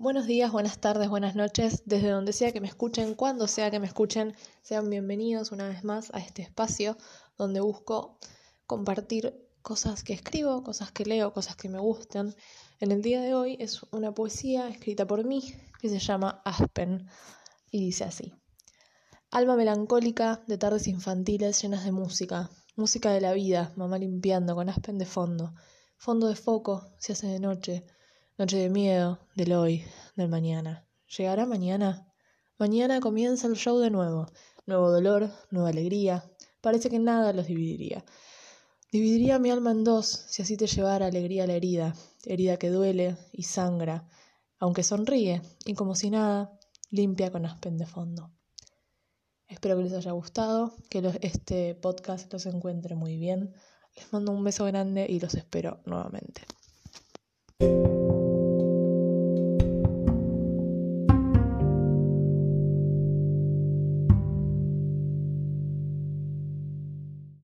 Buenos días, buenas tardes, buenas noches, desde donde sea que me escuchen, cuando sea que me escuchen, sean bienvenidos una vez más a este espacio donde busco compartir cosas que escribo, cosas que leo, cosas que me gustan. En el día de hoy es una poesía escrita por mí que se llama Aspen y dice así. Alma melancólica de tardes infantiles llenas de música, música de la vida, mamá limpiando con Aspen de fondo, fondo de foco, se hace de noche Noche de miedo, del hoy, del mañana. ¿Llegará mañana? Mañana comienza el show de nuevo. Nuevo dolor, nueva alegría. Parece que nada los dividiría. Dividiría mi alma en dos si así te llevara alegría a la herida, herida que duele y sangra, aunque sonríe y como si nada, limpia con aspen de fondo. Espero que les haya gustado, que este podcast los encuentre muy bien. Les mando un beso grande y los espero nuevamente.